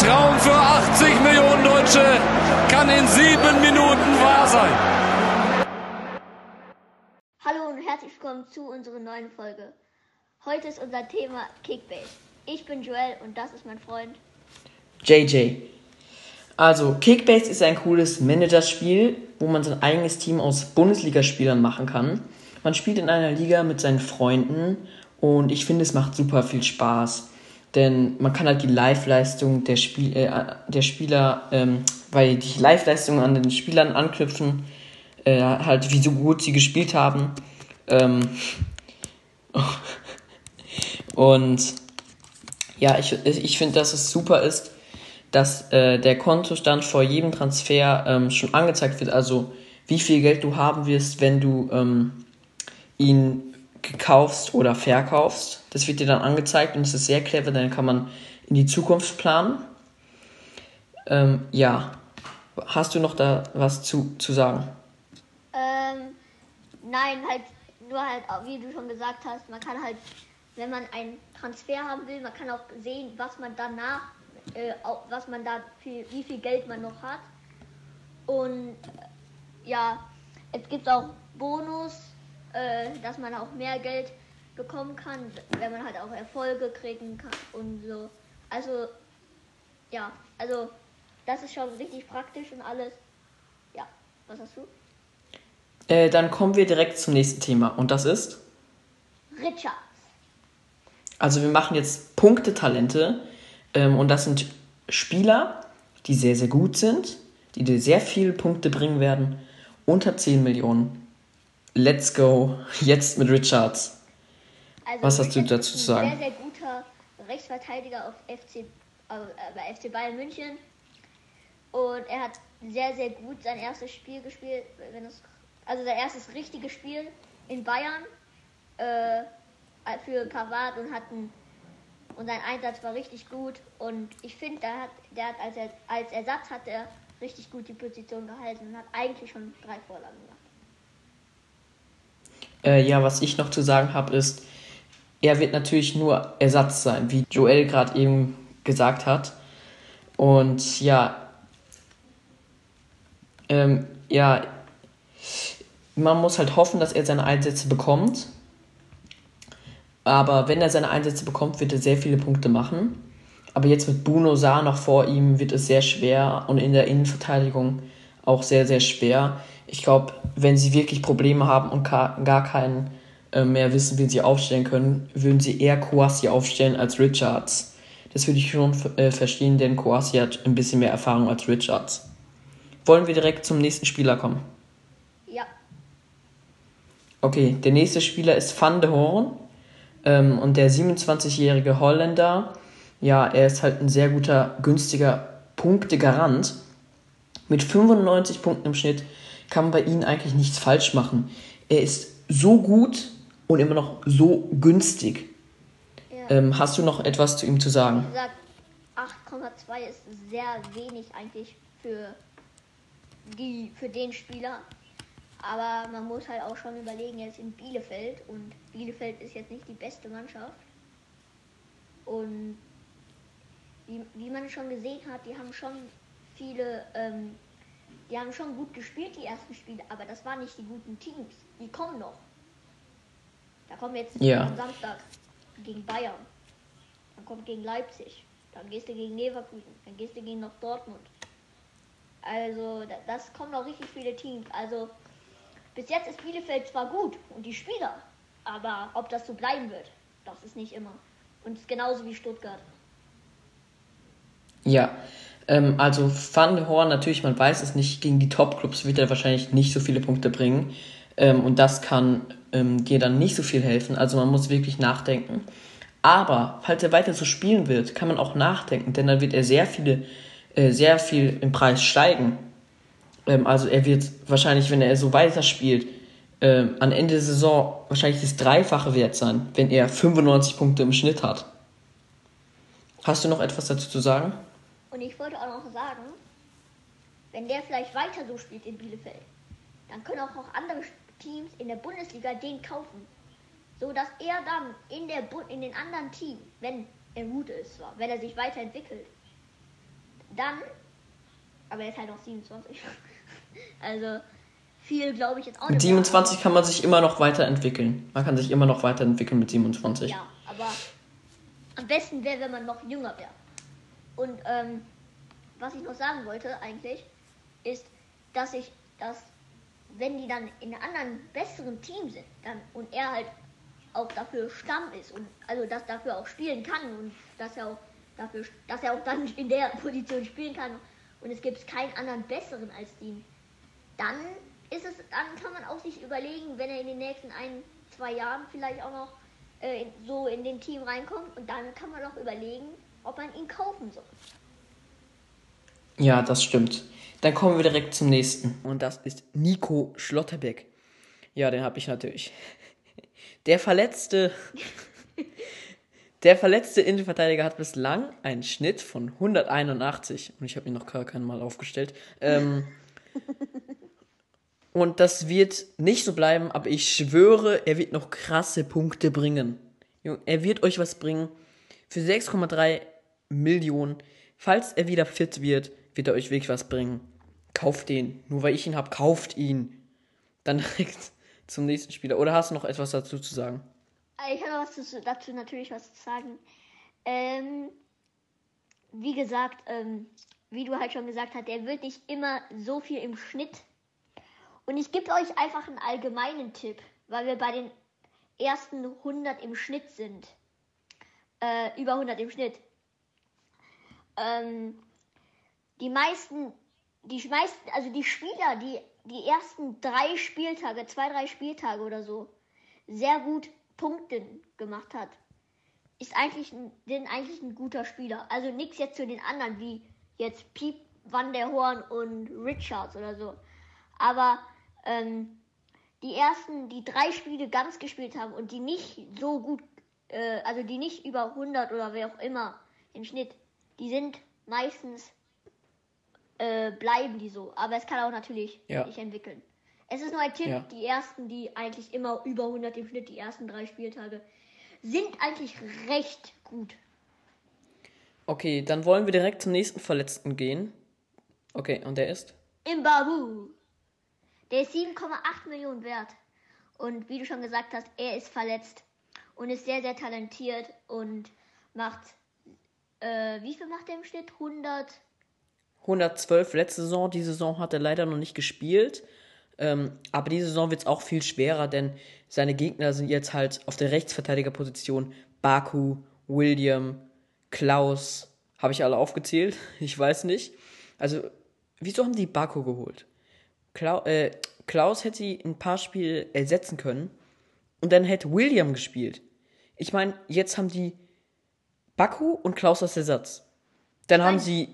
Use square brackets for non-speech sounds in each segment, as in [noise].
Traum für 80 Millionen Deutsche kann in sieben Minuten wahr sein. Hallo und herzlich willkommen zu unserer neuen Folge. Heute ist unser Thema Kickbase. Ich bin Joel und das ist mein Freund JJ. Also, Kickbase ist ein cooles Managerspiel, wo man sein eigenes Team aus Bundesligaspielern machen kann. Man spielt in einer Liga mit seinen Freunden und ich finde, es macht super viel Spaß. Denn man kann halt die Live-Leistung der, Spiel, äh, der Spieler, ähm, weil die Live-Leistung an den Spielern anknüpfen, äh, halt wie so gut sie gespielt haben. Ähm, [laughs] und ja, ich, ich finde, dass es super ist, dass äh, der Kontostand vor jedem Transfer ähm, schon angezeigt wird. Also wie viel Geld du haben wirst, wenn du ähm, ihn kaufst oder verkaufst. Das wird dir dann angezeigt und es ist sehr clever, dann kann man in die Zukunft planen. Ähm, ja, hast du noch da was zu, zu sagen? Ähm, nein, halt nur halt, wie du schon gesagt hast, man kann halt, wenn man einen Transfer haben will, man kann auch sehen, was man danach, äh, was man da, viel, wie viel Geld man noch hat. Und ja, es gibt auch Bonus, äh, dass man auch mehr Geld bekommen kann, wenn man halt auch Erfolge kriegen kann und so. Also, ja, also das ist schon richtig praktisch und alles. Ja, was hast du? Äh, dann kommen wir direkt zum nächsten Thema und das ist? Richards. Also wir machen jetzt Punktetalente ähm, und das sind Spieler, die sehr, sehr gut sind, die dir sehr viele Punkte bringen werden, unter 10 Millionen. Let's go, jetzt mit Richards. Also Was hast du dazu zu sagen? Ein sehr, sehr guter Rechtsverteidiger auf FC, äh, bei FC Bayern München. Und er hat sehr, sehr gut sein erstes Spiel gespielt. Wenn es, also sein erstes richtiges Spiel in Bayern äh, für Pavard und hatten und sein Einsatz war richtig gut. Und ich finde, der hat, der hat als, als Ersatz hat er richtig gut die Position gehalten und hat eigentlich schon drei Vorlagen gemacht. Äh, ja, was ich noch zu sagen habe, ist, er wird natürlich nur Ersatz sein, wie Joel gerade eben gesagt hat. Und ja, ähm, ja, man muss halt hoffen, dass er seine Einsätze bekommt. Aber wenn er seine Einsätze bekommt, wird er sehr viele Punkte machen. Aber jetzt mit Bruno Saar noch vor ihm wird es sehr schwer und in der Innenverteidigung auch sehr, sehr schwer. Ich glaube, wenn sie wirklich Probleme haben und gar keinen äh, mehr wissen, wen sie aufstellen können, würden sie eher Kouassi aufstellen als Richards. Das würde ich schon äh, verstehen, denn Kouassi hat ein bisschen mehr Erfahrung als Richards. Wollen wir direkt zum nächsten Spieler kommen? Ja. Okay, der nächste Spieler ist Van de Horn ähm, und der 27-jährige Holländer. Ja, er ist halt ein sehr guter, günstiger Punktegarant. Mit 95 Punkten im Schnitt kann man bei ihm eigentlich nichts falsch machen. Er ist so gut, und immer noch so günstig. Ja. Ähm, hast du noch etwas zu ihm zu sagen? Wie gesagt, 8,2 ist sehr wenig eigentlich für, die, für den Spieler. Aber man muss halt auch schon überlegen, er ist in Bielefeld und Bielefeld ist jetzt nicht die beste Mannschaft. Und wie, wie man schon gesehen hat, die haben schon viele, ähm, die haben schon gut gespielt, die ersten Spiele, aber das waren nicht die guten Teams. Die kommen noch. Da kommen jetzt ja. am Samstag gegen Bayern. Dann kommt gegen Leipzig. Dann gehst du gegen Leverkusen. Dann gehst du gegen noch Dortmund. Also, das kommen noch richtig viele Teams. Also, bis jetzt ist Bielefeld zwar gut und die Spieler, aber ob das so bleiben wird, das ist nicht immer. Und es ist genauso wie Stuttgart. Ja, ähm, also Van Horn, natürlich, man weiß es nicht, gegen die Top-Clubs wird er wahrscheinlich nicht so viele Punkte bringen. Ähm, und das kann ähm, dir dann nicht so viel helfen. Also man muss wirklich nachdenken. Aber falls er weiter so spielen wird, kann man auch nachdenken, denn dann wird er sehr viele, äh, sehr viel im Preis steigen. Ähm, also er wird wahrscheinlich, wenn er so weiter spielt, äh, am Ende der Saison wahrscheinlich das Dreifache wert sein, wenn er 95 Punkte im Schnitt hat. Hast du noch etwas dazu zu sagen? Und ich wollte auch noch sagen, wenn der vielleicht weiter so spielt in Bielefeld, dann können auch noch andere Teams in der Bundesliga den kaufen. So dass er dann in, der Bu in den anderen Teams, wenn er gut ist, wenn er sich weiterentwickelt, dann, aber er ist halt noch 27. [laughs] also viel glaube ich jetzt auch nicht. Mit 27 kann man sich immer noch weiterentwickeln. Man kann sich immer noch weiterentwickeln mit 27. Ja, aber am besten wäre, wenn man noch jünger wäre. Und ähm, was ich noch sagen wollte eigentlich, ist, dass ich, dass wenn die dann in einem anderen, besseren Team sind, dann und er halt auch dafür Stamm ist und also das dafür auch spielen kann und dass er auch dafür, dass er auch dann in der [laughs] Position spielen kann und es gibt keinen anderen besseren als ihn, dann ist es, dann kann man auch sich überlegen, wenn er in den nächsten ein, zwei Jahren vielleicht auch noch äh, so in den Team reinkommt und dann kann man auch überlegen, ob man ihn kaufen soll. Ja, das stimmt. Dann kommen wir direkt zum nächsten. Und das ist Nico Schlotterbeck. Ja, den habe ich natürlich. Der verletzte. Der verletzte Innenverteidiger hat bislang einen Schnitt von 181. Und ich habe ihn noch gar kein Mal aufgestellt. Ähm, und das wird nicht so bleiben, aber ich schwöre, er wird noch krasse Punkte bringen. Er wird euch was bringen. Für 6,3 Millionen. Falls er wieder fit wird, wird er euch wirklich was bringen. Kauft den. Nur weil ich ihn habe, kauft ihn. Dann [laughs] direkt zum nächsten Spieler. Oder hast du noch etwas dazu zu sagen? Ich habe was dazu natürlich was zu sagen. Ähm, wie gesagt, ähm, wie du halt schon gesagt hast, er wird nicht immer so viel im Schnitt. Und ich gebe euch einfach einen allgemeinen Tipp, weil wir bei den ersten 100 im Schnitt sind. Äh, über 100 im Schnitt. Ähm, die meisten, die meisten, also die Spieler, die die ersten drei Spieltage, zwei, drei Spieltage oder so, sehr gut Punkte gemacht hat, ist eigentlich ein, sind eigentlich ein guter Spieler. Also nichts jetzt zu den anderen, wie jetzt Piep, Van der Horn und Richards oder so. Aber ähm, die ersten, die drei Spiele ganz gespielt haben und die nicht so gut, äh, also die nicht über 100 oder wer auch immer im Schnitt, die sind meistens äh, bleiben die so. Aber es kann auch natürlich ja. sich entwickeln. Es ist nur ein Tipp, ja. die ersten, die eigentlich immer über 100 im Schnitt, die ersten drei Spieltage, sind eigentlich recht gut. Okay, dann wollen wir direkt zum nächsten Verletzten gehen. Okay, und der ist? Imbabu. Der ist 7,8 Millionen wert. Und wie du schon gesagt hast, er ist verletzt und ist sehr, sehr talentiert und macht, äh, wie viel macht er im Schnitt? 100? 112 letzte Saison. Die Saison hat er leider noch nicht gespielt. Ähm, aber diese Saison wird es auch viel schwerer, denn seine Gegner sind jetzt halt auf der Rechtsverteidigerposition Baku, William, Klaus. Habe ich alle aufgezählt? [laughs] Ich weiß nicht. Also, wieso haben die Baku geholt? Klau äh, Klaus hätte sie ein paar Spiele ersetzen können und dann hätte William gespielt. Ich meine, jetzt haben die Baku und Klaus als Ersatz. Dann haben sie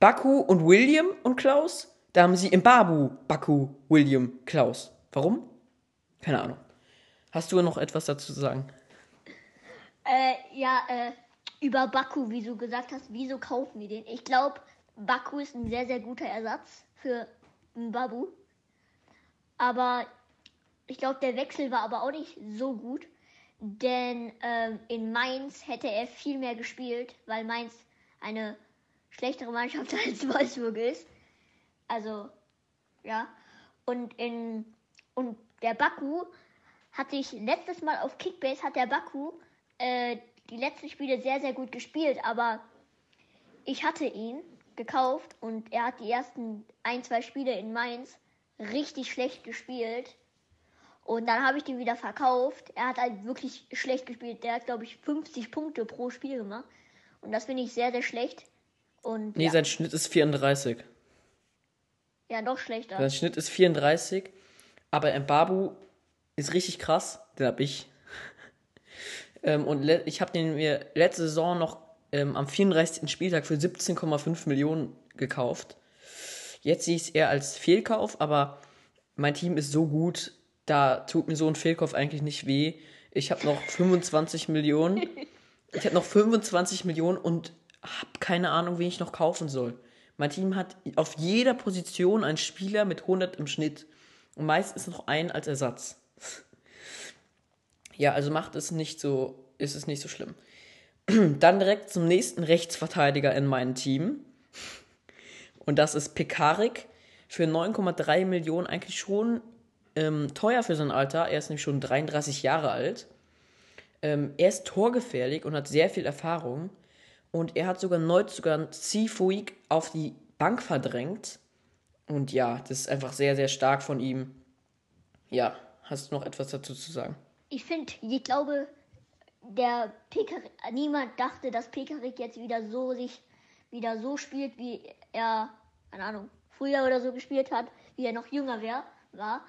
Baku und William und Klaus. Da haben sie im Babu Baku, William, Klaus. Warum? Keine Ahnung. Hast du noch etwas dazu zu sagen? Äh, ja, äh, über Baku, wie du gesagt hast, wieso kaufen wir den? Ich glaube, Baku ist ein sehr, sehr guter Ersatz für Babu. Aber ich glaube, der Wechsel war aber auch nicht so gut. Denn ähm, in Mainz hätte er viel mehr gespielt, weil Mainz eine schlechtere Mannschaft [laughs] als Wolfsburg ist. Also, ja. Und in und der Baku hat sich letztes Mal auf Kickbase hat der Baku äh, die letzten Spiele sehr, sehr gut gespielt, aber ich hatte ihn gekauft und er hat die ersten ein, zwei Spiele in Mainz richtig schlecht gespielt. Und dann habe ich den wieder verkauft. Er hat halt wirklich schlecht gespielt. Der hat, glaube ich, 50 Punkte pro Spiel gemacht. Und das finde ich sehr, sehr schlecht. Und, nee, ja. sein Schnitt ist 34. Ja, noch schlechter. Sein Schnitt ist 34. Aber Mbabu ist richtig krass. Den habe ich. [laughs] ähm, und ich habe den mir letzte Saison noch ähm, am 34. Spieltag für 17,5 Millionen gekauft. Jetzt sehe ich es eher als Fehlkauf, aber mein Team ist so gut, da tut mir so ein Fehlkauf eigentlich nicht weh. Ich habe noch 25 Millionen. Ich habe noch 25 Millionen und habe keine Ahnung, wen ich noch kaufen soll. Mein Team hat auf jeder Position einen Spieler mit 100 im Schnitt. Und meist ist noch ein als Ersatz. ja, also macht es nicht so, ist es nicht so schlimm. [clears throat] Dann direkt zum nächsten Rechtsverteidiger in meinem Team. Und das ist Pekarik für 9,3 Millionen eigentlich schon ähm, teuer für sein Alter. Er ist nämlich schon 33 Jahre alt. Ähm, er ist torgefährlich und hat sehr viel Erfahrung. Und er hat sogar Neuzugang Zifuig auf die Bank verdrängt. Und ja, das ist einfach sehr, sehr stark von ihm. Ja, hast du noch etwas dazu zu sagen? Ich finde, ich glaube, der Pekarik, niemand dachte, dass Pekarik jetzt wieder so sich wieder so spielt, wie er, keine Ahnung, früher oder so gespielt hat, wie er noch jünger wär, war.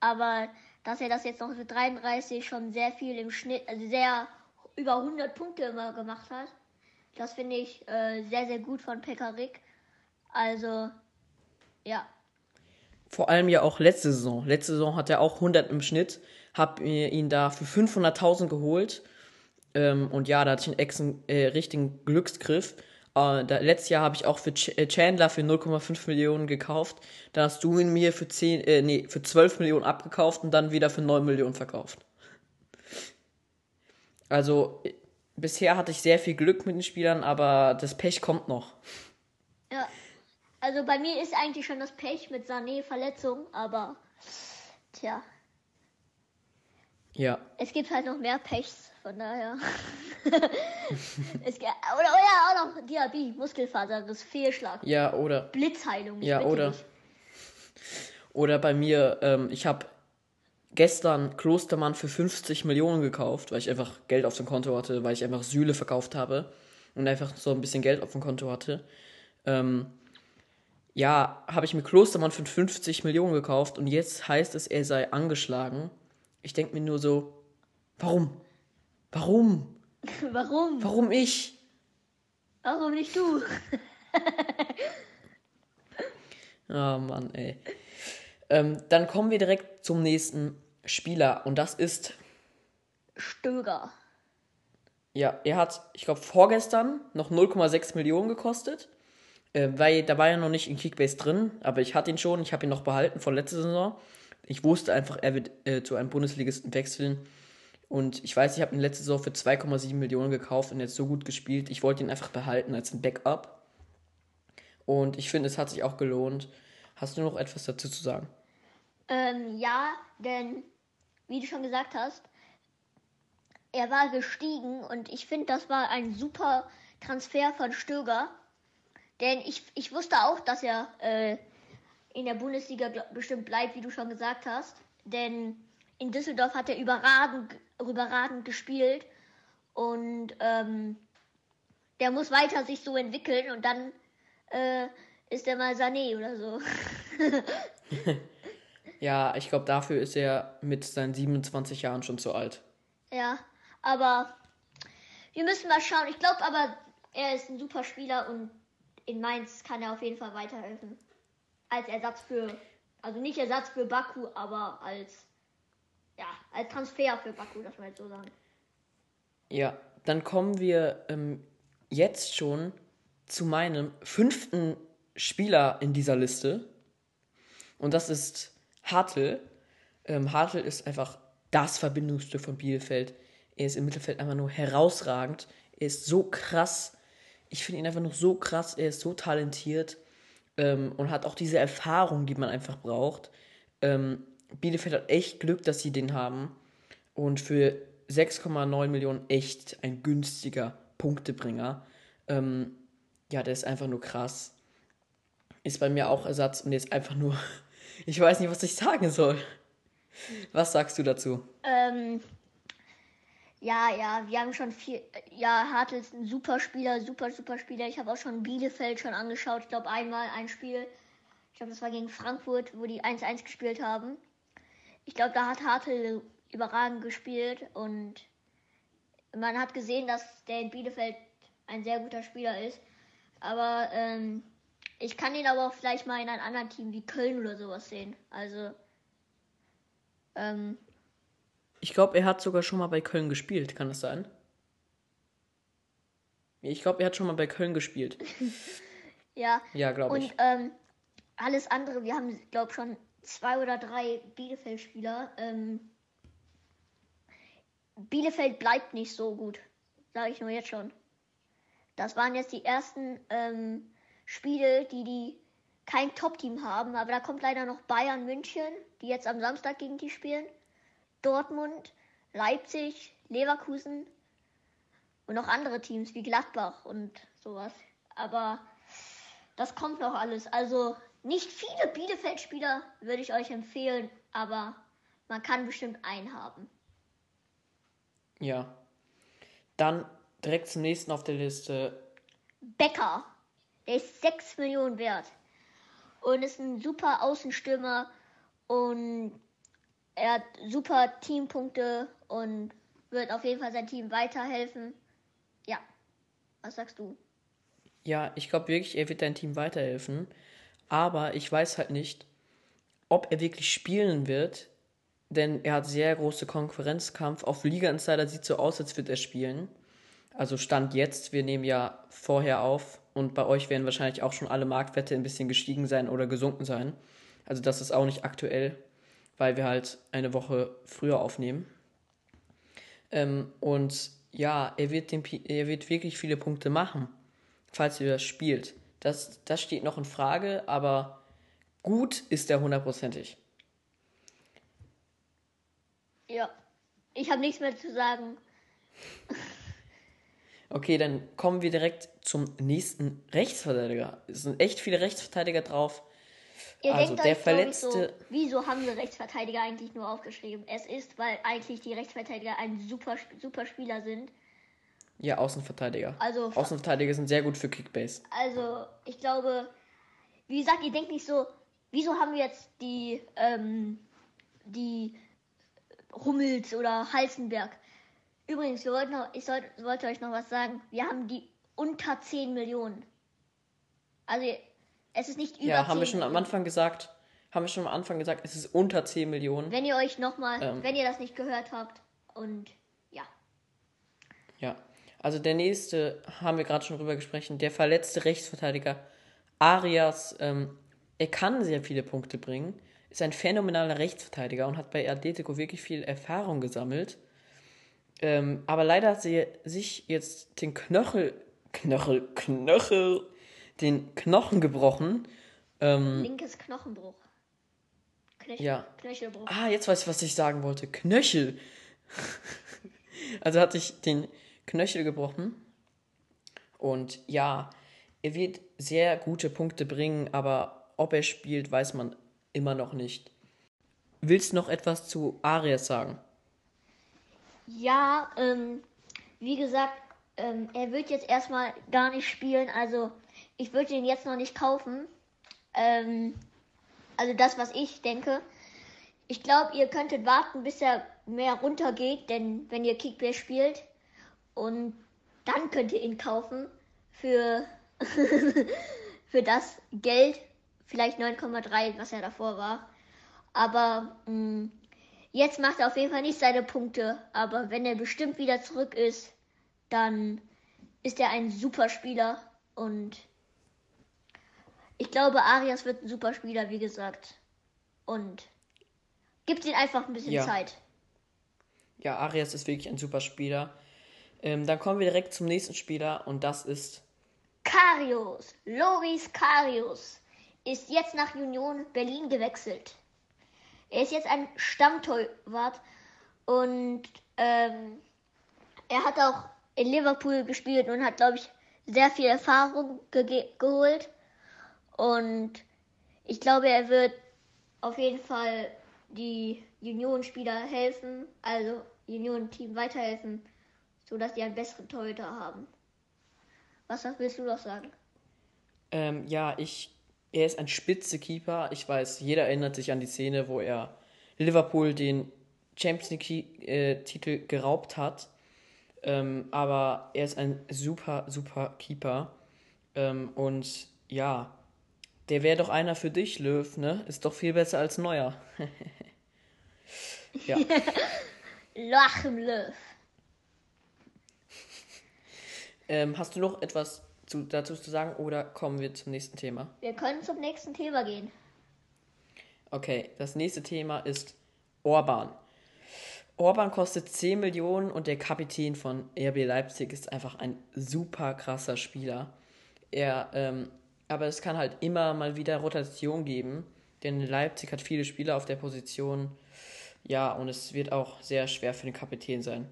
Aber dass er das jetzt noch mit 33 schon sehr viel im Schnitt, also sehr über 100 Punkte immer gemacht hat, das finde ich äh, sehr, sehr gut von Pekarik. Also, ja. Vor allem ja auch letzte Saison. Letzte Saison hat er auch 100 im Schnitt. Hab ihn da für 500.000 geholt. Ähm, und ja, da hatte ich einen exen, äh, richtigen Glücksgriff. Äh, da, letztes Jahr habe ich auch für Ch äh, Chandler für 0,5 Millionen gekauft. Dann hast du ihn mir für 10, äh, nee, für 12 Millionen abgekauft und dann wieder für 9 Millionen verkauft. Also, äh, bisher hatte ich sehr viel Glück mit den Spielern, aber das Pech kommt noch. Ja. Also bei mir ist eigentlich schon das Pech mit Sané Verletzung, aber tja. Ja. Es gibt halt noch mehr Pechs, von daher. [laughs] es, gibt, oder, oder auch noch Diaby, Muskelfaserriss, Fehlschlag. Ja, oder. Blitzheilung. Ja, oder. Nicht. Oder bei mir, ähm, ich habe gestern Klostermann für 50 Millionen gekauft, weil ich einfach Geld auf dem Konto hatte, weil ich einfach Sühle verkauft habe und einfach so ein bisschen Geld auf dem Konto hatte. Ähm, ja, habe ich mir Klostermann für 50 Millionen gekauft und jetzt heißt es, er sei angeschlagen. Ich denke mir nur so, warum? Warum? [laughs] Warum? Warum ich? Warum nicht du? [laughs] oh Mann, ey. Ähm, dann kommen wir direkt zum nächsten Spieler und das ist Stöger. Ja, er hat, ich glaube, vorgestern noch 0,6 Millionen gekostet. Äh, weil da war ja noch nicht in Kickbase drin, aber ich hatte ihn schon, ich habe ihn noch behalten von letzter Saison. Ich wusste einfach, er wird äh, zu einem Bundesligisten wechseln. Und ich weiß, ich habe ihn letzte Saison für 2,7 Millionen gekauft und jetzt so gut gespielt. Ich wollte ihn einfach behalten als ein Backup. Und ich finde, es hat sich auch gelohnt. Hast du noch etwas dazu zu sagen? Ähm, ja, denn wie du schon gesagt hast, er war gestiegen und ich finde, das war ein super Transfer von Stöger. Denn ich, ich wusste auch, dass er äh, in der Bundesliga bestimmt bleibt, wie du schon gesagt hast. Denn in Düsseldorf hat er überragend, überragend gespielt. Und ähm, der muss weiter sich so entwickeln und dann äh, ist er mal Sané oder so. [laughs] ja, ich glaube, dafür ist er mit seinen 27 Jahren schon zu alt. Ja, aber wir müssen mal schauen. Ich glaube aber, er ist ein super Spieler und in Mainz kann er auf jeden Fall weiterhelfen. Als Ersatz für, also nicht Ersatz für Baku, aber als, ja, als Transfer für Baku, das man jetzt so sagen. Ja, dann kommen wir ähm, jetzt schon zu meinem fünften Spieler in dieser Liste. Und das ist Hartl. Ähm, Hartl ist einfach das Verbindungsstück von Bielefeld. Er ist im Mittelfeld einfach nur herausragend. Er ist so krass ich finde ihn einfach noch so krass, er ist so talentiert ähm, und hat auch diese Erfahrung, die man einfach braucht. Ähm, Bielefeld hat echt Glück, dass sie den haben. Und für 6,9 Millionen echt ein günstiger Punktebringer. Ähm, ja, der ist einfach nur krass. Ist bei mir auch Ersatz und jetzt einfach nur. [laughs] Ich weiß nicht, was ich sagen soll. Was sagst du dazu? Ähm, ja, ja, wir haben schon viel. Ja, Hartl ist ein super Spieler, super, super Spieler. Ich habe auch schon Bielefeld schon angeschaut. Ich glaube, einmal ein Spiel. Ich glaube, das war gegen Frankfurt, wo die 1-1 gespielt haben. Ich glaube, da hat Hartl überragend gespielt und man hat gesehen, dass der in Bielefeld ein sehr guter Spieler ist. Aber ähm, ich kann ihn aber auch vielleicht mal in einem anderen Team wie Köln oder sowas sehen. Also ähm, ich glaube, er hat sogar schon mal bei Köln gespielt, kann das sein? Ich glaube, er hat schon mal bei Köln gespielt. [laughs] ja. Ja, glaube ich. Und ähm, alles andere, wir haben, glaube ich, schon zwei oder drei Bielefeld-Spieler. Ähm, Bielefeld bleibt nicht so gut. Sage ich nur jetzt schon. Das waren jetzt die ersten ähm, Spiele, die die kein Top-Team haben. Aber da kommt leider noch Bayern München, die jetzt am Samstag gegen die spielen. Dortmund, Leipzig, Leverkusen und noch andere Teams wie Gladbach und sowas. Aber das kommt noch alles. Also nicht viele Bielefeld-Spieler würde ich euch empfehlen, aber man kann bestimmt einen haben. Ja. Dann direkt zum nächsten auf der Liste. Becker. Der ist 6 Millionen wert. Und ist ein super Außenstürmer. Und er hat super Teampunkte und wird auf jeden Fall sein Team weiterhelfen. Ja. Was sagst du? Ja, ich glaube wirklich, er wird dein Team weiterhelfen. Aber ich weiß halt nicht, ob er wirklich spielen wird, denn er hat sehr große Konkurrenzkampf. Auf Liga Insider sieht so aus, als würde er spielen. Also Stand jetzt, wir nehmen ja vorher auf und bei euch werden wahrscheinlich auch schon alle Marktwerte ein bisschen gestiegen sein oder gesunken sein. Also das ist auch nicht aktuell, weil wir halt eine Woche früher aufnehmen. Ähm, und ja, er wird, den, er wird wirklich viele Punkte machen, falls er das spielt. Das, das steht noch in Frage, aber gut ist er hundertprozentig. Ja, ich habe nichts mehr zu sagen. [laughs] Okay, dann kommen wir direkt zum nächsten Rechtsverteidiger. Es sind echt viele Rechtsverteidiger drauf. Ihr also der euch, verletzte. So, wieso haben wir Rechtsverteidiger eigentlich nur aufgeschrieben? Es ist, weil eigentlich die Rechtsverteidiger ein super, super Spieler sind. Ja, Außenverteidiger. Also Außenverteidiger sind sehr gut für Kickbase. Also ich glaube, wie gesagt, ihr denkt nicht so, wieso haben wir jetzt die ähm, die Hummels oder Halzenberg? Übrigens, wir wollten noch, ich sollte, wollte euch noch was sagen. Wir haben die unter 10 Millionen. Also es ist nicht über Ja, haben wir schon am Anfang gesagt. Haben wir schon am Anfang gesagt, es ist unter 10 Millionen. Wenn ihr euch nochmal, ähm, wenn ihr das nicht gehört habt. Und ja. Ja. Also der nächste, haben wir gerade schon drüber gesprochen, der verletzte Rechtsverteidiger Arias, ähm, er kann sehr viele Punkte bringen, ist ein phänomenaler Rechtsverteidiger und hat bei Atletico wirklich viel Erfahrung gesammelt. Ähm, aber leider hat sie sich jetzt den Knöchel, Knöchel, Knöchel, den Knochen gebrochen. Ähm, Linkes Knochenbruch. Knöchel, ja. Knöchelbruch. Ah, jetzt weiß ich, was ich sagen wollte. Knöchel. [laughs] also hat sich den Knöchel gebrochen. Und ja, er wird sehr gute Punkte bringen, aber ob er spielt, weiß man immer noch nicht. Willst du noch etwas zu Arias sagen? Ja, ähm, wie gesagt, ähm, er wird jetzt erstmal gar nicht spielen. Also ich würde ihn jetzt noch nicht kaufen. Ähm, also das, was ich denke. Ich glaube, ihr könntet warten, bis er mehr runtergeht, denn wenn ihr Kickbase spielt und dann könnt ihr ihn kaufen für [laughs] für das Geld, vielleicht 9,3, was er davor war. Aber mh, mm, Jetzt macht er auf jeden Fall nicht seine Punkte, aber wenn er bestimmt wieder zurück ist, dann ist er ein super Spieler und ich glaube, Arias wird ein super Spieler, wie gesagt. Und gibt ihm einfach ein bisschen ja. Zeit. Ja, Arias ist wirklich ein super Spieler. Ähm, dann kommen wir direkt zum nächsten Spieler und das ist Karius. Loris Karius ist jetzt nach Union Berlin gewechselt. Er ist jetzt ein Stammtorwart und ähm, er hat auch in Liverpool gespielt und hat, glaube ich, sehr viel Erfahrung ge geholt. Und ich glaube, er wird auf jeden Fall die Union-Spieler helfen, also Union-Team weiterhelfen, sodass die einen besseren Torhüter haben. Was willst du noch sagen? Ähm, ja, ich er ist ein spitze Keeper. Ich weiß, jeder erinnert sich an die Szene, wo er Liverpool den Champions League-Titel äh, geraubt hat. Ähm, aber er ist ein super, super Keeper. Ähm, und ja, der wäre doch einer für dich, Löw, ne? Ist doch viel besser als Neuer. [laughs] ja. [laughs] Lachen, Löw. Ähm, hast du noch etwas zu, dazu zu sagen oder kommen wir zum nächsten Thema? Wir können zum nächsten Thema gehen. Okay, das nächste Thema ist Orban. Orban kostet 10 Millionen und der Kapitän von RB Leipzig ist einfach ein super krasser Spieler. Er, ähm, aber es kann halt immer mal wieder Rotation geben, denn Leipzig hat viele Spieler auf der Position. Ja, und es wird auch sehr schwer für den Kapitän sein.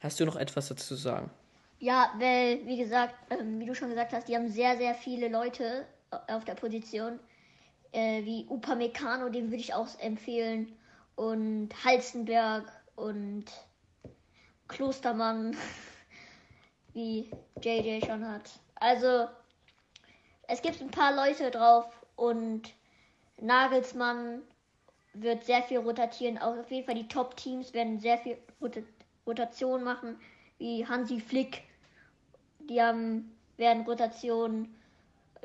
Hast du noch etwas dazu zu sagen? Ja, weil, wie gesagt, ähm, wie du schon gesagt hast, die haben sehr, sehr viele Leute äh, auf der Position. Äh, wie Upamecano, den würde ich auch empfehlen. Und Halzenberg und Klostermann, [laughs] wie JJ schon hat. Also, es gibt ein paar Leute drauf und Nagelsmann wird sehr viel rotieren. Auf jeden Fall die Top-Teams werden sehr viel Rot Rotation machen, wie Hansi Flick. Die haben, werden Rotationen.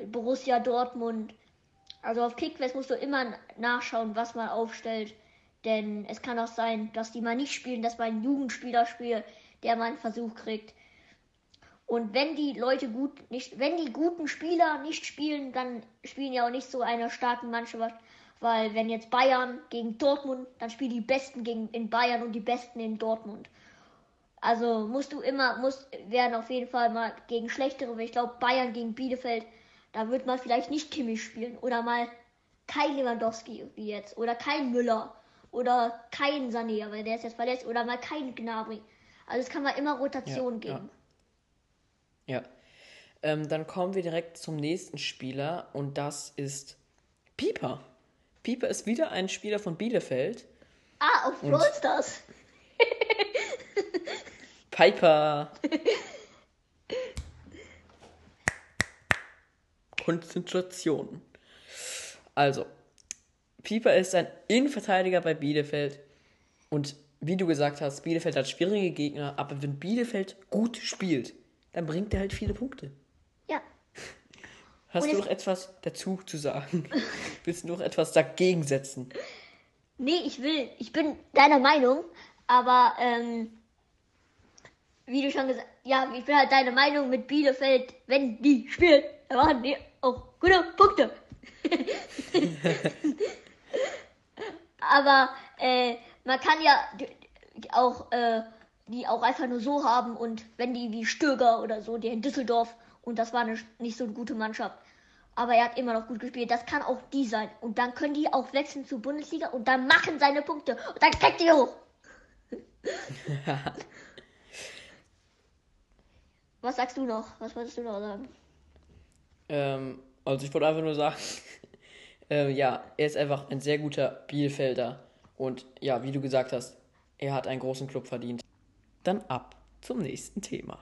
Borussia Dortmund. Also auf Kickfest musst du immer nachschauen, was man aufstellt. Denn es kann auch sein, dass die mal nicht spielen, dass mal ein Jugendspieler spielt, der mal einen Versuch kriegt. Und wenn die Leute gut nicht, wenn die guten Spieler nicht spielen, dann spielen ja auch nicht so eine starke Mannschaft. Weil wenn jetzt Bayern gegen Dortmund, dann spielen die Besten gegen in Bayern und die Besten in Dortmund. Also musst du immer, muss werden auf jeden Fall mal gegen schlechtere. Ich glaube Bayern gegen Bielefeld, da wird man vielleicht nicht Kimmich spielen oder mal kein Lewandowski wie jetzt oder kein Müller oder kein Sané, weil der ist jetzt verletzt oder mal kein Gnabry. Also es kann mal immer Rotation ja, geben. Ja. Ja. Ähm, dann kommen wir direkt zum nächsten Spieler und das ist Pieper. Pieper ist wieder ein Spieler von Bielefeld. Ah, auf Brawl Stars. [laughs] Piper. Konzentration. Also, Pieper ist ein Innenverteidiger bei Bielefeld. Und wie du gesagt hast, Bielefeld hat schwierige Gegner, aber wenn Bielefeld gut spielt, dann bringt er halt viele Punkte. Ja. Hast Und du noch etwas dazu zu sagen? [laughs] Willst du noch etwas dagegen setzen? Nee, ich will, ich bin deiner Meinung, aber ähm, wie du schon gesagt ja, ich bin halt deiner Meinung mit Bielefeld, wenn die spielen, dann machen die auch gute Punkte. [laughs] [laughs] Aber äh, man kann ja auch äh, die auch einfach nur so haben und wenn die wie Stöger oder so, der in Düsseldorf und das war eine, nicht so eine gute Mannschaft, aber er hat immer noch gut gespielt. Das kann auch die sein und dann können die auch wechseln zur Bundesliga und dann machen seine Punkte und dann kriegt die hoch. [laughs] Was sagst du noch? Was wolltest du noch sagen? Ähm, also ich wollte einfach nur sagen, [laughs] äh, ja, er ist einfach ein sehr guter Bielefelder. Und ja, wie du gesagt hast, er hat einen großen Club verdient. Dann ab zum nächsten Thema.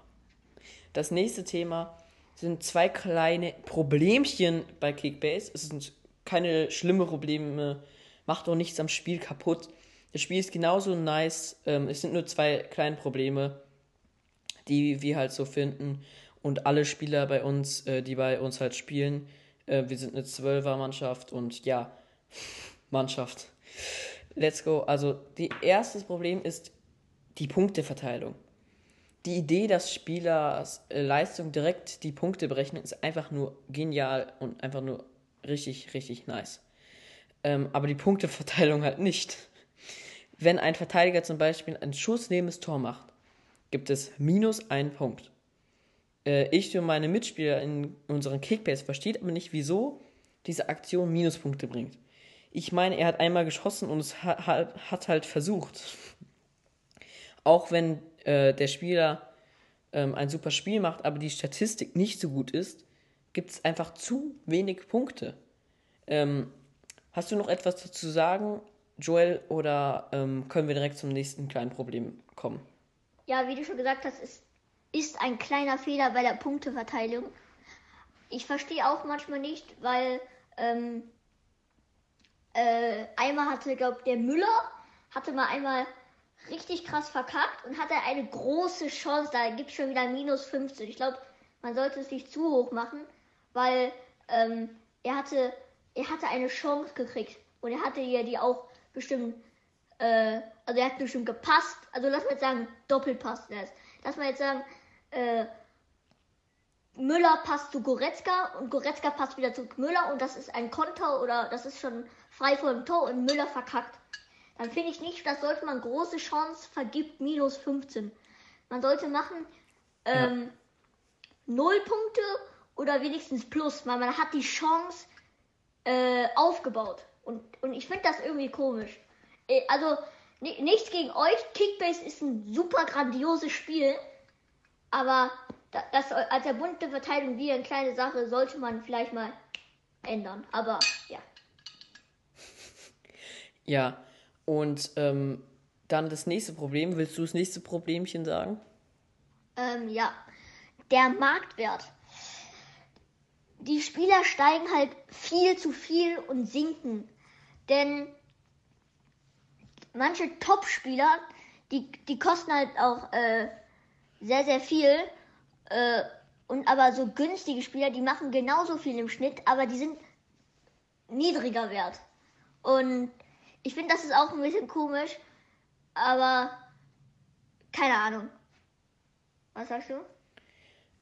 Das nächste Thema sind zwei kleine Problemchen bei Kickbase. Es sind keine schlimmen Probleme, macht auch nichts am Spiel kaputt. Das Spiel ist genauso nice. Ähm, es sind nur zwei kleine Probleme, die wir halt so finden. Und alle Spieler bei uns, äh, die bei uns halt spielen, äh, wir sind eine Zwölfer-Mannschaft und ja, [laughs] Mannschaft. Let's go. Also, die erstes Problem ist die Punkteverteilung. Die Idee, dass Spieler äh, Leistung direkt die Punkte berechnen, ist einfach nur genial und einfach nur richtig, richtig nice. Ähm, aber die Punkteverteilung halt nicht. Wenn ein Verteidiger zum Beispiel ein Schuss neben das Tor macht, gibt es minus einen Punkt äh, ich und meine Mitspieler in unseren Kickbase versteht aber nicht, wieso diese Aktion Minuspunkte bringt. Ich meine, er hat einmal geschossen und es hat, hat halt versucht. Auch wenn äh, der Spieler ähm, ein super Spiel macht, aber die Statistik nicht so gut ist, gibt es einfach zu wenig Punkte. Ähm, hast du noch etwas dazu sagen, Joel, oder ähm, können wir direkt zum nächsten kleinen Problem kommen? Ja, wie du schon gesagt hast, ist ist ein kleiner Fehler bei der Punkteverteilung. Ich verstehe auch manchmal nicht, weil ähm, äh, einmal hatte, glaube der Müller hatte mal einmal richtig krass verkackt und hatte eine große Chance. Da gibt es schon wieder minus 15. Ich glaube, man sollte es nicht zu hoch machen, weil ähm, er hatte er hatte eine Chance gekriegt und er hatte ja die auch bestimmt äh, also er hat bestimmt gepasst. Also lass mal jetzt sagen Doppelpass. Lass mal jetzt sagen äh, Müller passt zu Goretzka und Goretzka passt wieder zu Müller und das ist ein Konter oder das ist schon frei vor dem Tor und Müller verkackt. Dann finde ich nicht, das sollte man große Chance vergibt minus 15. Man sollte machen ähm, null Punkte oder wenigstens plus, weil man hat die Chance äh, aufgebaut. Und, und ich finde das irgendwie komisch. Äh, Also ni- nichts gegen euch. Kickbase ist ein super grandioses Spiel. Aber da- das als erbundene Verteidigung wie eine kleine Sache sollte man vielleicht mal ändern. Aber ja. Ja, und ähm, dann das nächste Problem. Willst du das nächste Problemchen sagen? Ähm, ja. Der Marktwert. Die Spieler steigen halt viel zu viel und sinken. Denn manche Top-Spieler, die, die kosten halt auch äh, sehr, sehr viel. Äh, und aber so günstige Spieler, die machen genauso viel im Schnitt, aber die sind niedriger wert. Und ich finde, das ist auch ein bisschen komisch. Aber keine Ahnung. Was sagst du?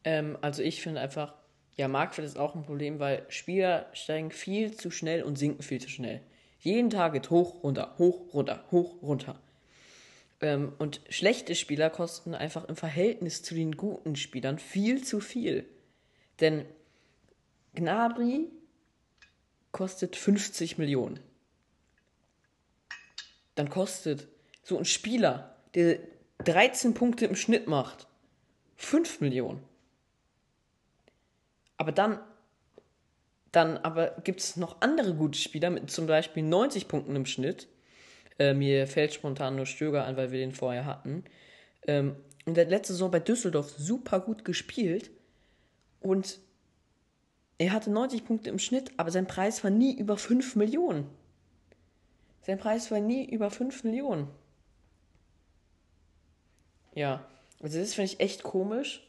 Ähm, also ich finde einfach, ja, Marktwert ist auch ein Problem, weil Spieler steigen viel zu schnell und sinken viel zu schnell. Jeden Tag geht hoch, runter, hoch, runter, hoch, runter. Ähm, und schlechte Spieler kosten einfach im Verhältnis zu den guten Spielern viel zu viel. Denn Gnabry kostet 50 Millionen. Dann kostet so ein Spieler, der 13 Punkte im Schnitt macht, 5 Millionen. Aber dann, dann aber gibt es noch andere gute Spieler mit zum Beispiel 90 Punkten im Schnitt. Äh, mir fällt spontan nur Stöger an, weil wir den vorher hatten. Ähm, und der letzte Saison bei Düsseldorf super gut gespielt. Und er hatte 90 Punkte im Schnitt, aber sein Preis war nie über 5 Millionen. Sein Preis war nie über 5 Millionen. Ja, also das finde ich echt komisch.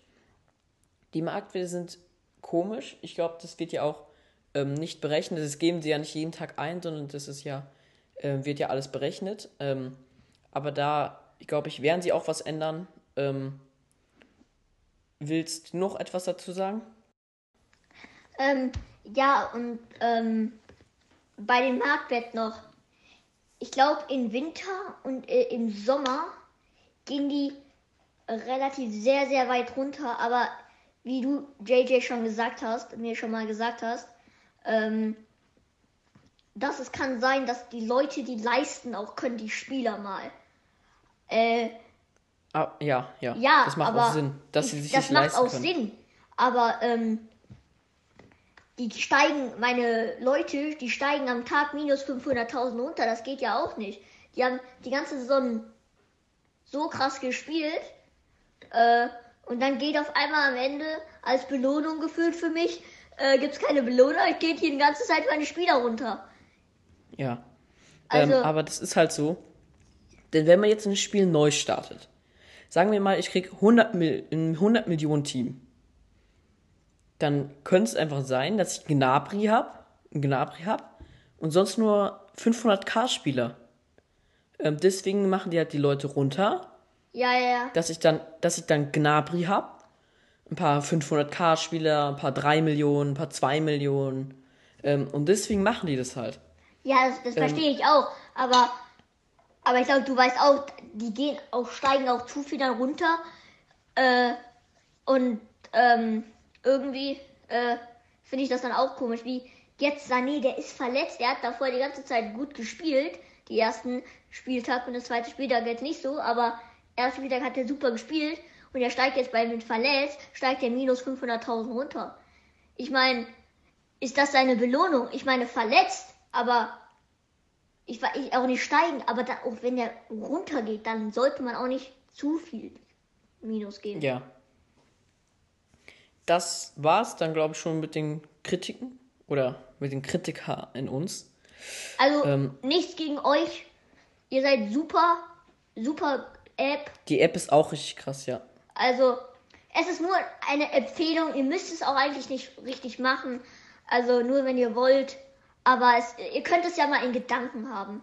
Die Marktwerte sind komisch. Ich glaube, das wird ja auch ähm, nicht berechnet. Das geben sie ja nicht jeden Tag ein, sondern das ist ja, äh, wird ja alles berechnet. Ähm, aber da, ich glaube ich, werden sie auch was ändern. Ähm, willst du noch etwas dazu sagen? Ähm, ja, und ähm, bei den Marktwert noch. Ich glaube, im Winter und äh, im Sommer gehen die relativ sehr, sehr weit runter. Aber wie du, JJ, schon gesagt hast, mir schon mal gesagt hast, ähm, dass es kann sein, dass die Leute, die leisten, auch können die Spieler mal. Äh, Ah, ja, ja. ja, das macht aber auch Sinn, dass sie ich- sich das das macht auch können. Sinn. Aber ähm, die steigen, meine Leute, die steigen am Tag minus 500.000 runter. Das geht ja auch nicht. Die haben die ganze Saison so krass gespielt. Äh, und dann geht auf einmal am Ende als Belohnung gefühlt für mich, äh, gibt es keine Belohnung. Ich gehe hier die ganze Zeit meine Spieler runter. Ja. Also- ähm, aber das ist halt so. Denn wenn man jetzt ein Spiel neu startet, sagen wir mal, ich krieg 100 Mil ein 100 Millionen Team, dann könnte es einfach sein, dass ich Gnabry habe, Gnabry habe und sonst nur 500k Spieler. Ähm, deswegen machen die halt die Leute runter, Ja, ja, ja. dass ich dann, dass ich dann Gnabry habe, ein paar 500k Spieler, ein paar 3 Millionen, ein paar 2 Millionen. Ähm, und deswegen machen die das halt. Ja, das, Ähm. das verstehe ich auch. Aber, aber ich glaube, du weißt auch, die gehen auch, steigen auch zu viel dann runter. Äh, und ähm, irgendwie äh, finde ich das dann auch komisch. Wie jetzt Sané, der ist verletzt. Er hat davor die ganze Zeit gut gespielt. Die ersten Spieltag und das zweite Spieltag jetzt nicht so. Aber ersten Spieltag hat er super gespielt. Und er steigt jetzt bei mit verletzt, steigt er minus 500.000 runter. Ich meine, ist das seine Belohnung? Ich meine, verletzt, aber ich war ich auch nicht steigen, aber dann, auch wenn der runtergeht, dann sollte man auch nicht zu viel Minus geben. Ja. Das war's dann, glaube ich, schon mit den Kritiken oder mit den Kritiker in uns. Also Ähm. nichts gegen euch. Ihr seid super, super App. Die App ist auch richtig krass, ja. Also es ist nur eine Empfehlung. Ihr müsst es auch eigentlich nicht richtig machen. Also nur wenn ihr wollt. Aber es, ihr könnt es ja mal in Gedanken haben.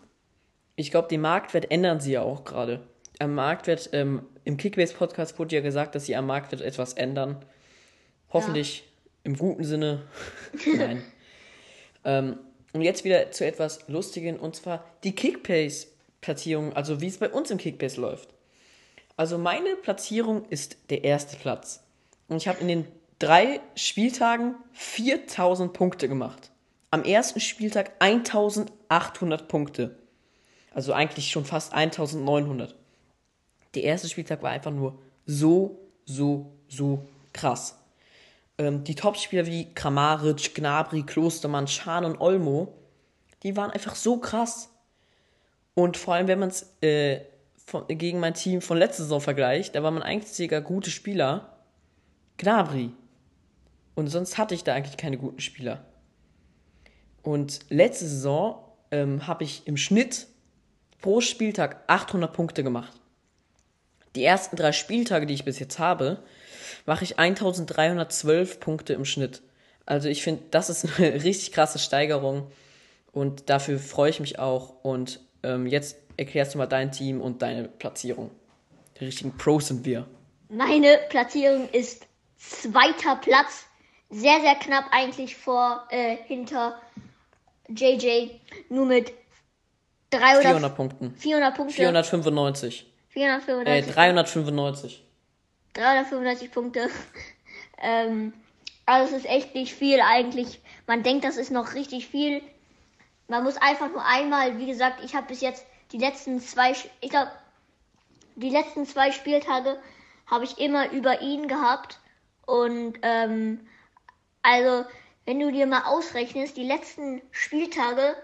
Ich glaube, den Marktwert ändern sie ja auch gerade. Am Marktwert, ähm, im Kickbase-Podcast wurde ja gesagt, dass sie am Marktwert etwas ändern. Hoffentlich im guten Sinne. [laughs] Nein. ähm, und jetzt wieder zu etwas Lustigen und zwar die Kickbase Platzierung, also wie es bei uns im Kickbase läuft. Also meine Platzierung ist der erste Platz. Und ich habe in den drei Spieltagen 4000 Punkte gemacht. Am ersten Spieltag 1800 Punkte. Also eigentlich schon fast 1900. Der erste Spieltag war einfach nur so, so, so krass. Ähm, die Topspieler wie Kramaric, Gnabry, Klostermann, Schan und Olmo, die waren einfach so krass. Und vor allem, wenn man es äh, gegen mein Team von letzter Saison vergleicht, da war mein einziger gute Spieler Gnabry. Und sonst hatte ich da eigentlich keine guten Spieler. Und letzte Saison ähm, habe ich im Schnitt pro Spieltag 800 Punkte gemacht. Die ersten drei Spieltage, die ich bis jetzt habe, mache ich 1312 Punkte im Schnitt. Also ich finde, das ist [laughs] eine richtig krasse Steigerung und dafür freue ich mich auch. Und ähm, jetzt erklärst du mal dein Team und deine Platzierung. Die richtigen Pros sind wir. Meine Platzierung ist zweiter Platz. Sehr, sehr knapp eigentlich vor, äh, hinter JJ. Nur mit 300, 400 Punkten. 400 Punkte. 495. 495. Äh, 395. 395 Punkte. [laughs] ähm, also es ist echt nicht viel eigentlich. Man denkt, das ist noch richtig viel. Man muss einfach nur einmal, wie gesagt, ich habe bis jetzt die letzten zwei, ich glaube, die letzten zwei Spieltage habe ich immer über ihn gehabt. Und ähm, also, wenn du dir mal ausrechnest, die letzten Spieltage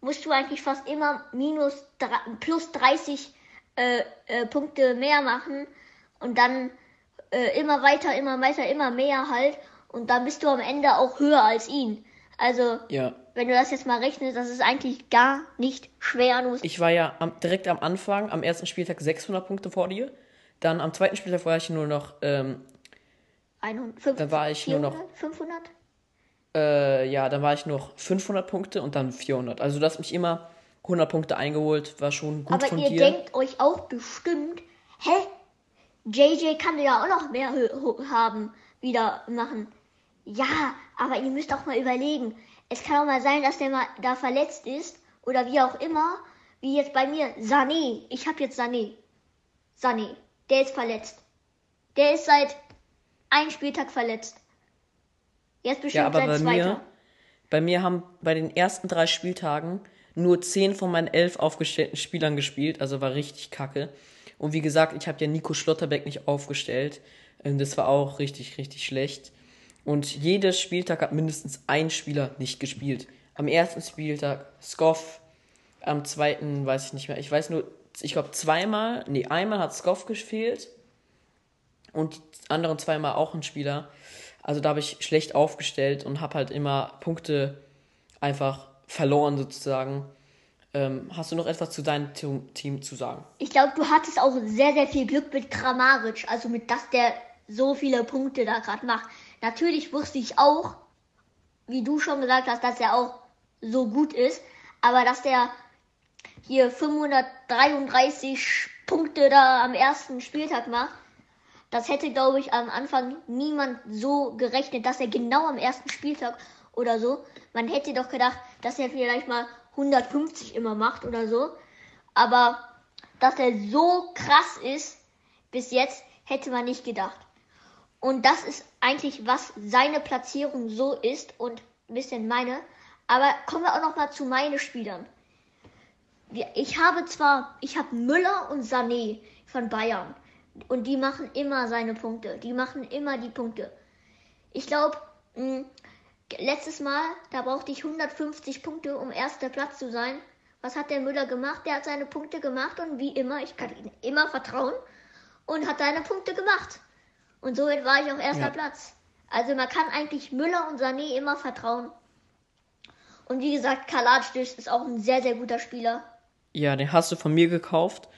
musst du eigentlich fast immer minus plus 30 äh, äh, Punkte mehr machen und dann äh, immer weiter, immer weiter, immer mehr halt und dann bist du am Ende auch höher als ihn. Also, ja. wenn du das jetzt mal rechnest, das ist eigentlich gar nicht schwer. Ich war ja am, direkt am Anfang, am ersten Spieltag 600 Punkte vor dir. Dann am zweiten Spieltag war ich nur noch. Ähm, 100, dann war ich 400, nur noch. 500? Äh, ja, dann war ich noch 500 Punkte und dann 400. Also du hast mich immer 100 Punkte eingeholt, war schon gut Aber von ihr dir. denkt euch auch bestimmt, hä? JJ kann ja auch noch mehr haben, wieder machen. Ja, aber ihr müsst auch mal überlegen. Es kann auch mal sein, dass der mal da verletzt ist oder wie auch immer. Wie jetzt bei mir, Sané. Ich habe jetzt Sané. Sané. Der ist verletzt. Der ist seit einem Spieltag verletzt. Jetzt bestimmt ja, aber bei zweiter. mir, bei mir haben bei den ersten drei Spieltagen nur zehn von meinen elf aufgestellten Spielern gespielt, also war richtig kacke. Und wie gesagt, ich habe ja Nico Schlotterbeck nicht aufgestellt. Ähm, das war auch richtig, richtig schlecht. Und jeder Spieltag hat mindestens ein Spieler nicht gespielt. Am ersten Spieltag Skoff, am zweiten weiß ich nicht mehr. Ich weiß nur, ich glaube zweimal, nee, einmal hat Skoff gefehlt und anderen zweimal auch ein Spieler. Also da habe ich schlecht aufgestellt und habe halt immer Punkte einfach verloren sozusagen. Ähm, hast du noch etwas zu deinem Team zu sagen? Ich glaube, du hattest auch sehr, sehr viel Glück mit Kramaric, also mit dass der so viele Punkte da gerade macht. Natürlich wusste ich auch, wie du schon gesagt hast, dass er auch so gut ist, aber dass der hier 533 Punkte da am ersten Spieltag macht, das hätte, glaube ich, am Anfang niemand so gerechnet, dass er genau am ersten Spieltag oder so. Man hätte doch gedacht, dass er vielleicht mal 150 immer macht oder so. Aber dass er so krass ist, bis jetzt hätte man nicht gedacht. Und das ist eigentlich, was seine Platzierung so ist und ein bisschen meine. Aber kommen wir auch noch mal zu meinen Spielern. Ich habe zwar, ich habe Müller und Sané von Bayern. Und die machen immer seine Punkte. Die machen immer die Punkte. Ich glaube, hm, letztes Mal, da brauchte ich 150 Punkte, um erster Platz zu sein. Was hat der Müller gemacht? Der hat seine Punkte gemacht und wie immer, ich kann ihm immer vertrauen und hat seine Punkte gemacht. Und somit war ich auf erster ja. Platz. Also man kann eigentlich Müller und Sané immer vertrauen. Und wie gesagt, Kalajdzic ist auch ein sehr, sehr guter Spieler. Ja, den hast du von mir gekauft.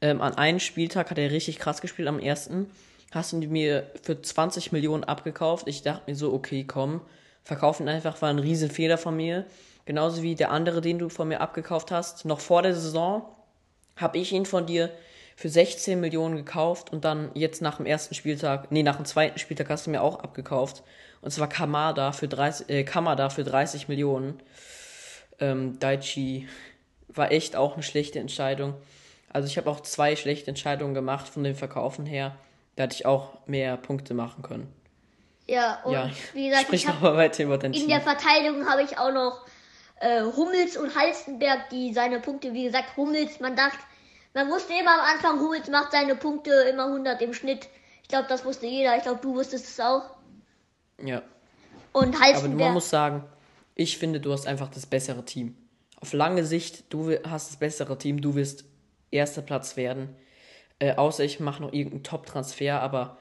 Ähm, an einem Spieltag hat er richtig krass gespielt, am ersten. Hast du mir für 20 Millionen abgekauft. Ich dachte mir so, okay, komm, verkauf ihn einfach, war ein Riesenfehler von mir. Genauso wie der andere, den du von mir abgekauft hast. Noch vor der Saison habe ich ihn von dir für 16 Millionen gekauft und dann jetzt nach dem ersten Spieltag, nee, nach dem zweiten Spieltag hast du mir auch abgekauft. Und zwar Kamada für 30, äh, Kamada für 30 Millionen. Ähm, Daichi war echt auch eine schlechte Entscheidung. Also ich habe auch zwei schlechte Entscheidungen gemacht von den Verkaufen her. Da hätte ich auch mehr Punkte machen können. Ja, und Ja, wie gesagt, sprich ich mal weiter über dein in Team. der Verteidigung habe ich auch noch äh, Hummels und Halstenberg, die seine Punkte, wie gesagt, Hummels, man dachte, man wusste immer am Anfang, Hummels macht seine Punkte immer 100 im Schnitt. Ich glaube, das wusste jeder. Ich glaube, du wusstest es auch. Ja. Und Aber man Halstenberg. muss sagen, ich finde, du hast einfach das bessere Team. Auf lange Sicht, du hast das bessere Team, du wirst erster Platz werden. Äh, außer ich mache noch irgendeinen Top-Transfer, aber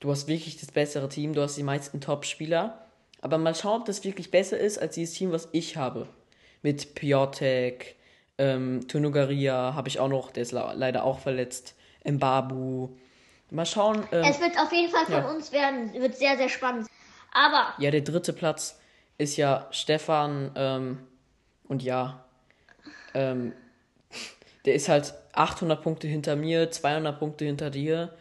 du hast wirklich das bessere Team, du hast die meisten Top-Spieler. Aber mal schauen, ob das wirklich besser ist als dieses Team, was ich habe. Mit Piotek, ähm, Tunugaria habe ich auch noch, der ist leider auch verletzt. Mbabu. Mal schauen. Ähm, es wird auf jeden Fall von Ja. uns werden. Wird sehr, sehr spannend. Aber Ja, der dritte Platz ist ja Stefan ähm, und ja, ähm, der ist halt 800 Punkte hinter mir, 200 Punkte hinter dir.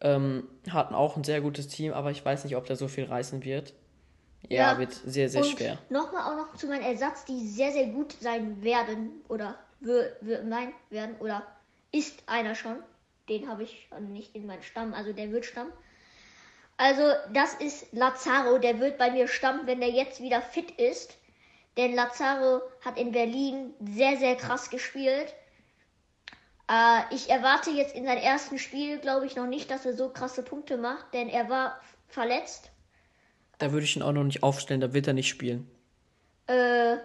Ähm, hatten auch ein sehr gutes Team, aber ich weiß nicht, ob der so viel reißen wird. Ja, Ja, wird sehr, sehr und schwer. nochmal auch noch zu meinem Ersatz, die sehr, sehr gut sein werden. Oder nein, werden. Oder ist einer schon. Den habe ich nicht in meinem Stamm. Also der wird Stamm. Also das ist Lazaro. Der wird bei mir stammen, wenn der jetzt wieder fit ist. Denn Lazaro hat in Berlin sehr, sehr krass gespielt. Äh, ich erwarte jetzt in seinem ersten Spiel, glaube ich, noch nicht, dass er so krasse Punkte macht. Denn er war verletzt. Da würde ich ihn auch noch nicht aufstellen, da wird er nicht spielen. Äh,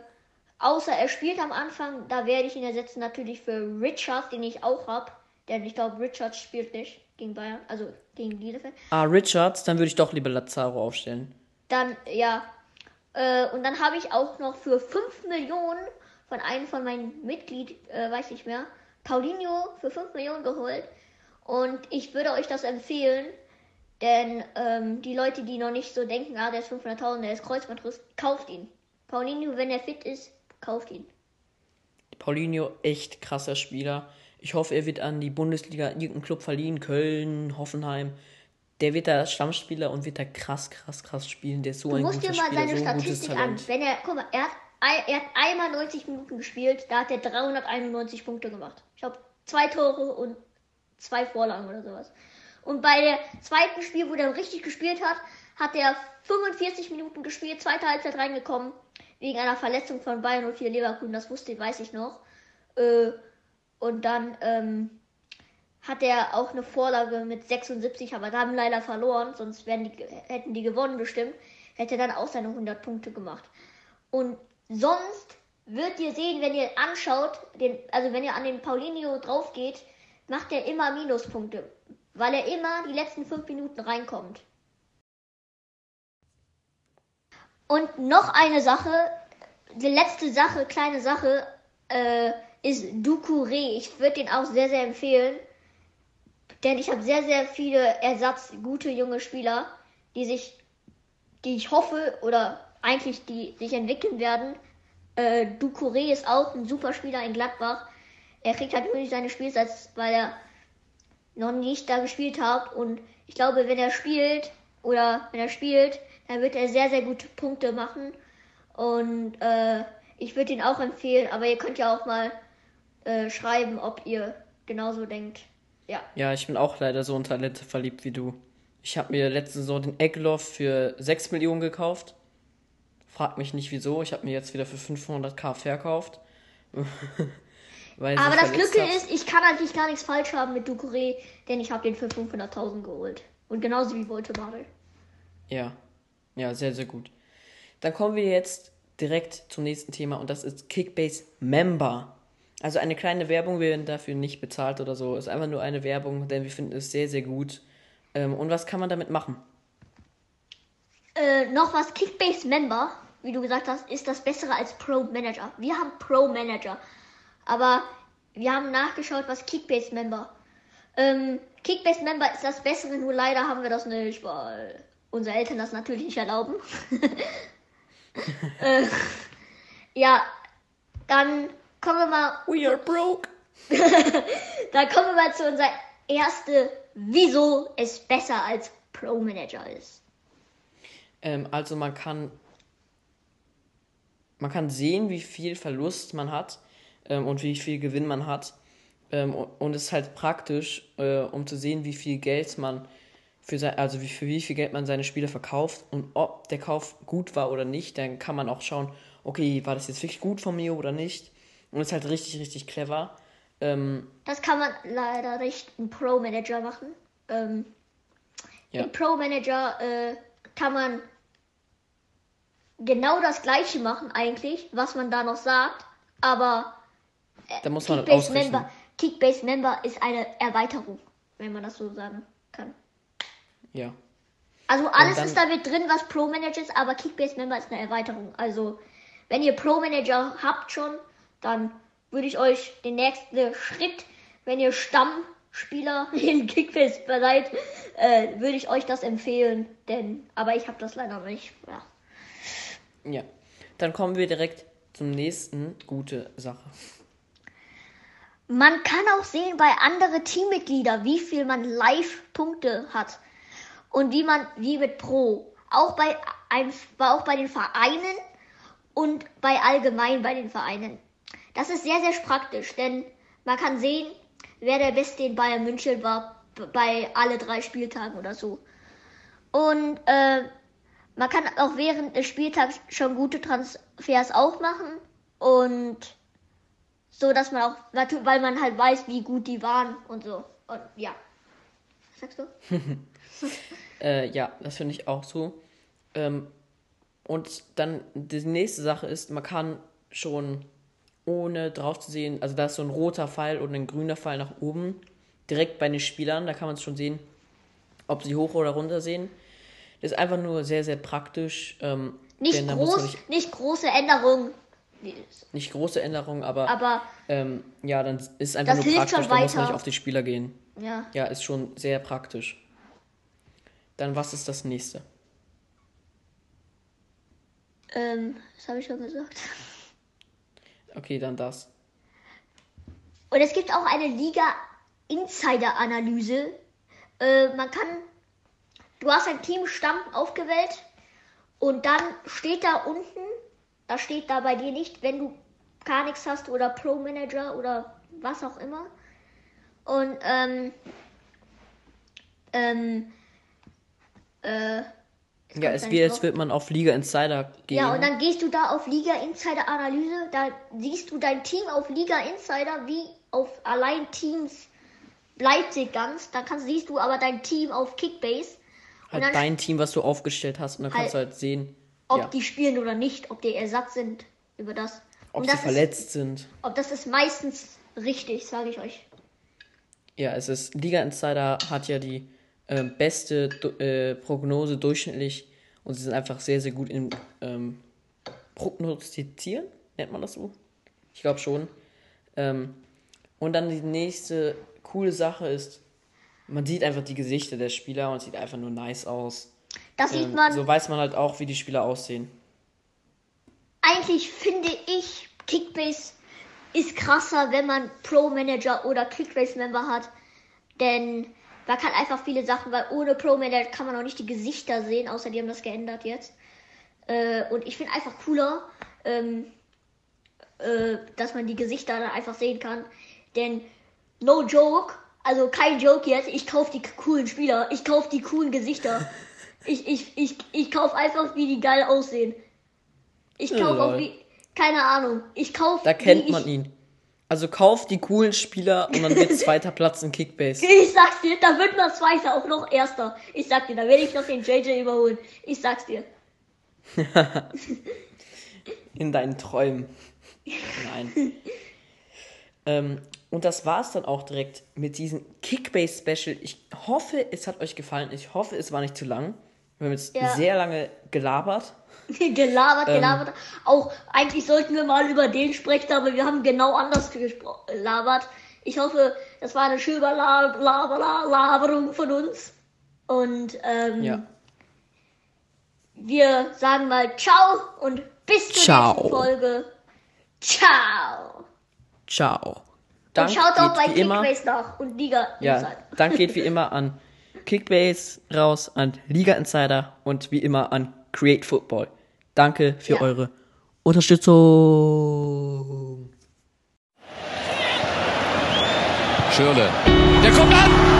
außer er spielt am Anfang, da werde ich ihn ersetzen natürlich für Richard, den ich auch hab. Denn ich glaube, Richard spielt nicht gegen Bayern, also gegen Bielefeld. Ah, Richards, dann würde ich doch lieber Lazaro aufstellen. Dann, ja. Äh, und dann habe ich auch noch für 5 Millionen von einem von meinen Mitglied, äh, weiß ich mehr, Paulinho für 5 Millionen geholt. Und ich würde euch das empfehlen, denn ähm, die Leute, die noch nicht so denken, ah, der ist 500.000, der ist Kreuzbandriss, kauft ihn. Paulinho, wenn er fit ist, kauft ihn. Paulinho, echt krasser Spieler. Ich hoffe, er wird an die Bundesliga irgendeinen Club verliehen, Köln, Hoffenheim. Der wird da Stammspieler und wird da krass, krass, krass spielen. Der ist so Du ein musst guter dir mal Spieler, seine so Statistik an. Wenn er, guck mal, er hat, er hat einmal 90 Minuten gespielt, da hat er 391 Punkte gemacht. Ich zwei Tore und zwei Vorlagen oder sowas. Und bei der zweiten Spiel, wo er richtig gespielt hat, hat er 45 Minuten gespielt, zweite Halbzeit reingekommen, wegen einer Verletzung von Bayern 04 Leverkusen, das wusste, weiß ich noch. Äh, und dann ähm, hat er auch eine Vorlage mit 76, aber da haben leider verloren, sonst die, hätten die gewonnen bestimmt. Hätte dann auch seine 100 Punkte gemacht. Und sonst wird ihr sehen, wenn ihr anschaut, den, also wenn ihr an den Paulinho drauf geht, macht er immer Minuspunkte, weil er immer die letzten 5 Minuten reinkommt. Und noch eine Sache, die letzte Sache, kleine Sache, äh, ist Ducouré. Ich würde den auch sehr, sehr empfehlen. Denn ich habe sehr, sehr viele Ersatz, gute junge Spieler, die sich, die ich hoffe oder eigentlich die sich entwickeln werden. Äh, Ducouré ist auch ein super Spieler in Gladbach. Er kriegt halt nur nicht seine Spielzeit, weil er noch nicht da gespielt hat. Und ich glaube, wenn er spielt oder wenn er spielt, dann wird er sehr, sehr gute Punkte machen. Und äh, ich würde ihn auch empfehlen, aber ihr könnt ja auch mal äh, schreiben, ob ihr genauso denkt. Ja. Ja, ich bin auch leider so in Talente verliebt wie du. Ich habe mir letzte Saison den Egloff für 6 Millionen gekauft. Frag mich nicht wieso. Ich habe mir jetzt wieder für 500k verkauft. [laughs] Er Aber das Glücke hat. ist, ich kann eigentlich gar nichts falsch haben mit Ducouré, denn ich habe den für 500.000 geholt. Und genauso wie Voltemade. Ja, ja, sehr, sehr gut. Dann kommen wir jetzt direkt zum nächsten Thema und das ist Kickbase Member. Also eine kleine Werbung, wir werden dafür nicht bezahlt oder so. Ist einfach nur eine Werbung, denn wir finden es sehr, sehr gut. Ähm, und was kann man damit machen? Äh, noch was, Kickbase Member, wie du gesagt hast, ist das bessere als Pro Manager. Wir haben Pro Manager. Aber wir haben nachgeschaut, was Kickbase Member. Ähm, Kickbase Member ist das bessere, nur leider haben wir das nicht, weil unsere Eltern das natürlich nicht erlauben. [laughs] [laughs] äh, ja, dann kommen wir mal We are broke. [laughs] Dann kommen wir mal zu unserer erste, wieso es besser als Pro Manager ist. Ähm, also man kann man kann sehen, wie viel Verlust man hat, ähm, und wie viel Gewinn man hat. Ähm, und, es ist halt praktisch, äh, um zu sehen, wie viel Geld man für sein, also wie, für wie viel Geld man seine Spiele verkauft und ob der Kauf gut war oder nicht, dann kann man auch schauen, okay, war das jetzt wirklich gut von mir oder nicht. Und es ist halt richtig, richtig clever. Ähm, Das kann man leider nicht im Pro Manager machen. Ähm, Ja. Im Pro Manager äh, kann man genau das gleiche machen eigentlich, was man da noch sagt, aber da muss man Kickbase. Member, Kickbase Member ist eine Erweiterung, wenn man das so sagen kann. Ja. Also alles dann- ist damit drin, was Pro Manager ist, aber Kickbase Member ist eine Erweiterung. Also wenn ihr Pro Manager habt schon, dann würde ich euch den nächsten Schritt, wenn ihr Stammspieler [laughs] in Kickbase seid, äh, würde ich euch das empfehlen. Denn, aber ich habe das leider nicht. Ja. Ja. Dann kommen wir direkt zum nächsten gute Sache. Man kann auch sehen bei anderen Teammitgliedern, wie viel man Live-Punkte hat. Und wie man, wie mit Pro. Auch bei, ein, auch bei den Vereinen und bei allgemein bei den Vereinen. Das ist sehr, sehr praktisch, denn man kann sehen, wer der Beste in Bayern München war bei alle drei Spieltagen oder so. Und äh, man kann auch während des Spieltags schon gute Transfers auch machen und so, dass man auch, weil man halt weiß, wie gut die waren und so. Und ja. Was sagst du? [laughs] Äh, ja, das finde ich auch so. Ähm, und dann die nächste Sache ist, man kann schon ohne drauf zu sehen, also da ist so ein roter Pfeil und ein grüner Pfeil nach oben, direkt bei den Spielern, da kann man es schon sehen, ob sie hoch oder runter sehen. Das ist einfach nur sehr, sehr praktisch. Ähm, Nicht groß, nicht, nicht große Änderungen. nicht große Änderungen, aber, Aber ähm, ja, dann ist es einfach Das nur hilft praktisch, schon da muss man weiter. nicht auf die Spieler gehen. ja. Ja, ist schon sehr praktisch. Dann was ist das nächste? Ähm, das habe ich schon gesagt. Okay, dann das. Und es gibt auch eine Liga-Insider-Analyse. Äh, man kann, du hast ein Teamstamm aufgewählt und dann steht da unten, da steht da bei dir nicht, wenn du gar nichts hast oder Pro Manager oder was auch immer. Und ähm, ähm, äh, Ja, es wird, als drauf. wird man auf Liga Insider gehen. Ja, und dann gehst du da auf Liga Insider Analyse, da siehst du dein Team auf Liga Insider wie auf allein Teams Leipzig ganz, dann kannst, siehst du aber dein Team auf Kickbase halt dann dein Team, was du aufgestellt hast, und dann kannst du Halt- halt sehen, ob ja, die spielen oder nicht, ob die Ersatz sind über das. ob und sie das ist, verletzt sind. ob das ist meistens richtig, sage ich euch. Ja, es ist Liga Insider hat ja die äh, beste äh, Prognose durchschnittlich und sie sind einfach sehr, sehr gut im ähm, Prognostizieren, nennt man das so? Ich glaube schon. Ähm, und dann die nächste coole Sache ist, man sieht einfach die Gesichter der Spieler und sieht einfach nur nice aus. Das sieht Ähm, man so weiß man halt auch, wie die Spieler aussehen. eigentlich finde ich, Kickbase ist krasser, wenn man Pro Manager oder Kickbase Member hat. Denn man kann einfach viele Sachen, weil ohne Pro Manager kann man auch nicht die Gesichter sehen, außer die haben das geändert jetzt. Äh, und ich finde einfach cooler, ähm, äh, dass man die Gesichter dann einfach sehen kann. Denn no joke, also kein Joke jetzt, ich kaufe die coolen Spieler, ich kaufe die coolen Gesichter. [laughs] ich, ich, ich, ich kaufe einfach, wie die geil aussehen. Ich kaufe Lol. auch wie, keine Ahnung, ich kaufe. Da kennt man ihn. Also kauft die coolen Spieler und dann wird zweiter Platz in Kickbase. Ich sag's dir, da wird man Zweiter, auch noch Erster. Ich sag dir, da werde ich noch den JJ überholen. Ich sag's dir. [laughs] In deinen Träumen. Nein. ähm, und das war's dann auch direkt mit diesem Kickbase Special. Ich hoffe, es hat euch gefallen. Ich hoffe, es war nicht zu lang. Wir haben jetzt Ja. sehr lange gelabert. [laughs] gelabert, Ähm. gelabert. Auch eigentlich sollten wir mal über den sprechen, aber wir haben genau anders gelabert. Ich hoffe, das war eine schöne La La La Laberung von uns. Und ähm, Ja. wir sagen mal Ciao und bis zur Ciao. nächsten Folge. Ciao. Ciao. Dank und schaut auch bei. Kickbase nach und Liga Ja, Insider. Dank geht wie [laughs] immer an Kickbase raus, an Liga Insider und wie immer an Create Football. Danke für ja. eure Unterstützung. Schirle. Der kommt an!